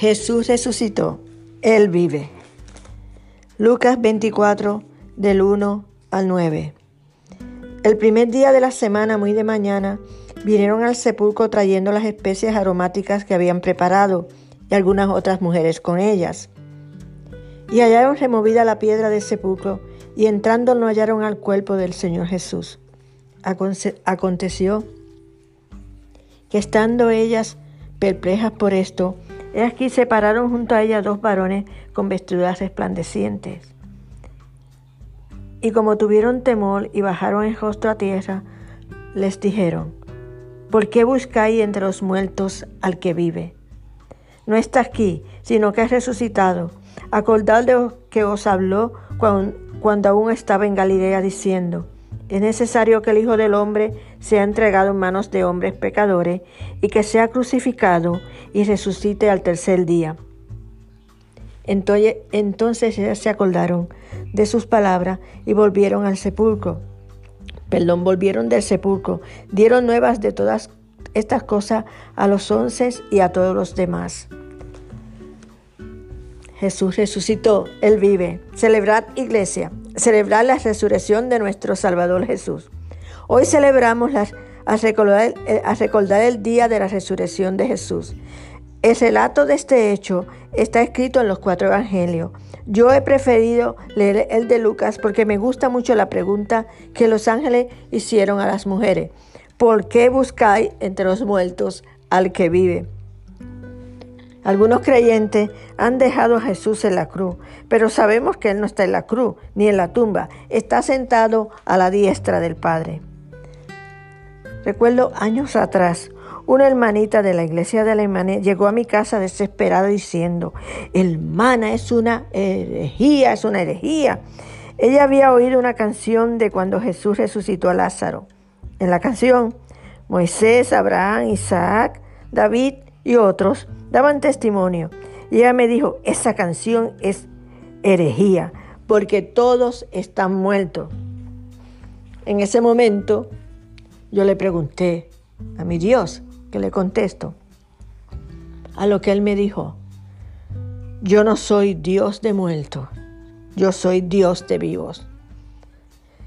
Jesús resucitó, Él vive. Lucas 24, del 1 al 9. El primer día de la semana, muy de mañana, vinieron al sepulcro trayendo las especies aromáticas que habían preparado y algunas otras mujeres con ellas. Y hallaron removida la piedra del sepulcro y entrando no hallaron al cuerpo del Señor Jesús. Aconteció que estando ellas perplejas por esto, He aquí se pararon junto a ella dos varones con vestiduras resplandecientes. Y como tuvieron temor y bajaron el rostro a tierra, les dijeron, ¿por qué buscáis entre los muertos al que vive? No está aquí, sino que ha resucitado. Acordad de que os habló cuando aún estaba en Galilea diciendo, es necesario que el Hijo del Hombre sea entregado en manos de hombres pecadores y que sea crucificado y resucite al tercer día. Entonces, entonces ellas se acordaron de sus palabras y volvieron al sepulcro. Perdón, volvieron del sepulcro, dieron nuevas de todas estas cosas a los once y a todos los demás. Jesús resucitó, Él vive. Celebrad iglesia celebrar la resurrección de nuestro Salvador Jesús. Hoy celebramos a, recordar, eh, a recordar el día de la resurrección de Jesús. El relato de este hecho está escrito en los cuatro evangelios. Yo he preferido leer el de Lucas porque me gusta mucho la pregunta que los ángeles hicieron a las mujeres. ¿Por qué buscáis entre los muertos al que vive? Algunos creyentes han dejado a Jesús en la cruz, pero sabemos que Él no está en la cruz ni en la tumba, está sentado a la diestra del Padre. Recuerdo años atrás, una hermanita de la iglesia de Alemania llegó a mi casa desesperada diciendo, hermana, es una herejía, es una herejía. Ella había oído una canción de cuando Jesús resucitó a Lázaro. En la canción, Moisés, Abraham, Isaac, David y otros daban testimonio. Y ella me dijo, esa canción es herejía, porque todos están muertos. En ese momento yo le pregunté a mi Dios, que le contesto, a lo que él me dijo, yo no soy Dios de muertos, yo soy Dios de vivos.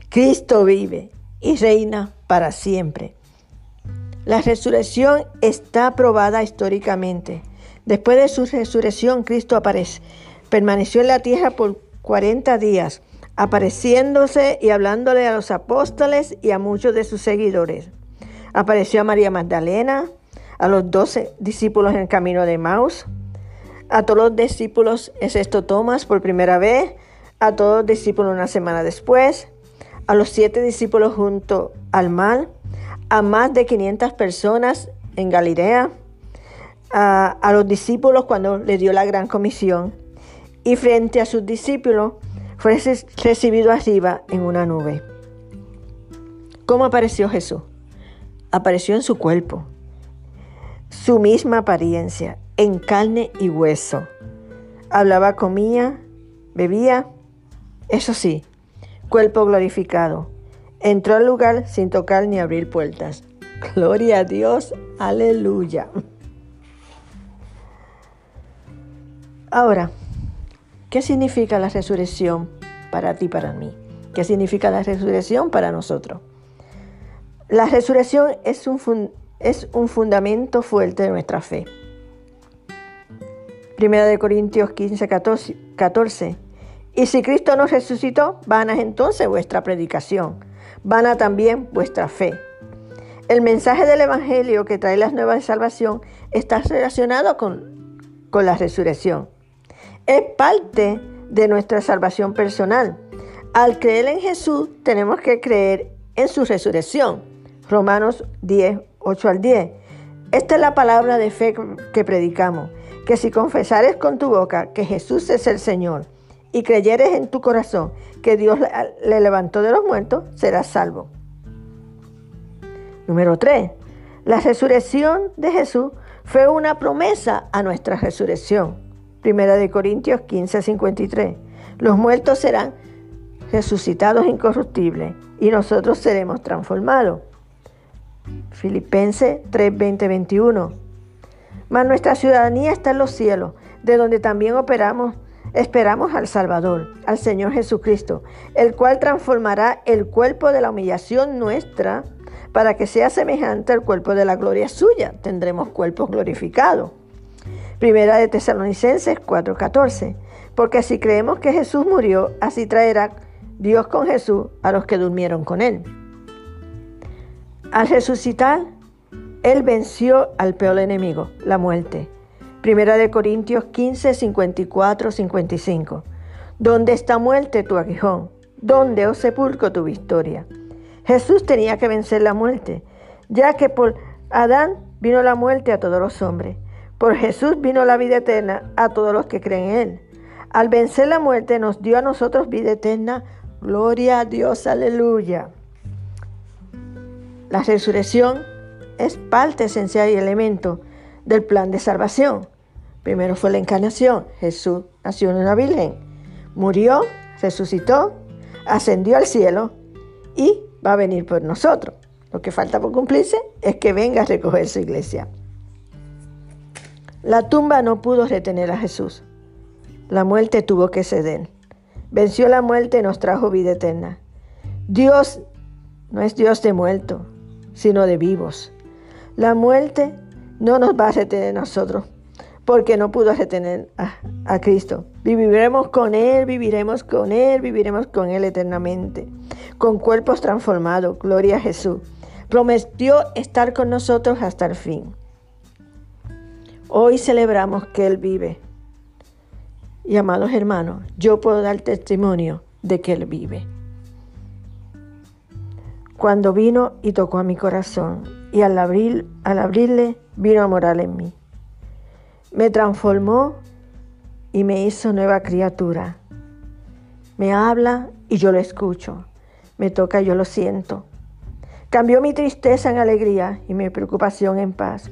Cristo vive y reina para siempre. La resurrección está probada históricamente. Después de su resurrección, Cristo aparece, permaneció en la tierra por 40 días, apareciéndose y hablándole a los apóstoles y a muchos de sus seguidores. Apareció a María Magdalena, a los doce discípulos en el camino de Maus, a todos los discípulos, excepto Tomás por primera vez, a todos los discípulos una semana después, a los siete discípulos junto al mar, a más de 500 personas en Galilea, a, los discípulos cuando le dio la gran comisión y frente a sus discípulos fue recibido arriba en una nube. ¿Cómo apareció Jesús? Apareció en su cuerpo, su misma apariencia, en carne y hueso. Hablaba, comía, bebía, eso sí, cuerpo glorificado. Entró al lugar sin tocar ni abrir puertas. Gloria a Dios, aleluya. Ahora, ¿qué significa la resurrección para ti, para mí? ¿Qué significa la resurrección para nosotros? La resurrección es un, es un fundamento fuerte de nuestra fe. Primera de Corintios 15, 14, 14. Y si Cristo nos resucitó, vana es entonces vuestra predicación, vana también vuestra fe. El mensaje del Evangelio que trae las nuevas de salvación está relacionado con, con la resurrección es parte de nuestra salvación personal. Al creer en Jesús tenemos que creer en su resurrección. Romanos 10, 8 al 10. Esta es la palabra de fe que predicamos, que si confesares con tu boca que Jesús es el Señor y creyeres en tu corazón que Dios le levantó de los muertos, serás salvo. Número 3. La resurrección de Jesús fue una promesa a nuestra resurrección. Primera de Corintios 15, 53. Los muertos serán resucitados incorruptibles y nosotros seremos transformados. Filipenses 3, 20, 21. Mas nuestra ciudadanía está en los cielos, de donde también operamos, esperamos al Salvador, al Señor Jesucristo, el cual transformará el cuerpo de la humillación nuestra para que sea semejante al cuerpo de la gloria suya. Tendremos cuerpos glorificados. Primera de Tesalonicenses 4:14. Porque si creemos que Jesús murió, así traerá Dios con Jesús a los que durmieron con él. Al resucitar, él venció al peor enemigo, la muerte. Primera de Corintios 15, 54, 55. ¿Dónde está muerte tu aguijón? ¿Dónde, oh sepulcro, tu victoria? Jesús tenía que vencer la muerte, ya que por Adán vino la muerte a todos los hombres. Por Jesús vino la vida eterna a todos los que creen en Él. Al vencer la muerte nos dio a nosotros vida eterna. Gloria a Dios, aleluya. La resurrección es parte esencial y elemento del plan de salvación. Primero fue la encarnación. Jesús nació en una virgen, murió, resucitó, ascendió al cielo y va a venir por nosotros. Lo que falta por cumplirse es que venga a recoger su iglesia. La tumba no pudo retener a Jesús. La muerte tuvo que ceder. Venció la muerte y nos trajo vida eterna. Dios no es Dios de muertos, sino de vivos. La muerte no nos va a retener nosotros, porque no pudo retener a, a, Cristo. Viviremos con Él, viviremos con Él, viviremos con Él eternamente con cuerpos transformados. Gloria a Jesús. Prometió estar con nosotros hasta el fin. Hoy celebramos que Él vive. Y amados hermanos, yo puedo dar testimonio de que Él vive. Cuando vino y tocó a mi corazón, y al, al abrirle vino a morar en mí. Me transformó y me hizo nueva criatura. Me habla y yo lo escucho me toca, yo lo siento. Cambió mi tristeza en alegría y mi preocupación en paz.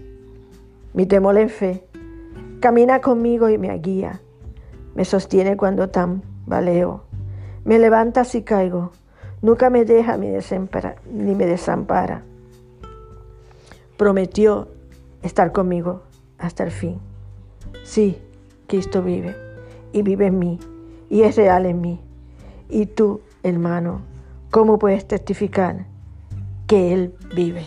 Mi temor en fe. Camina conmigo y me guía. Me sostiene cuando tambaleo. Me levanta si caigo. Nunca me deja ni me desampara. Prometió estar conmigo hasta el fin. Sí, Cristo vive y vive en mí y es real en mí. Y tú, hermano, ¿Cómo puedes testificar que Él vive?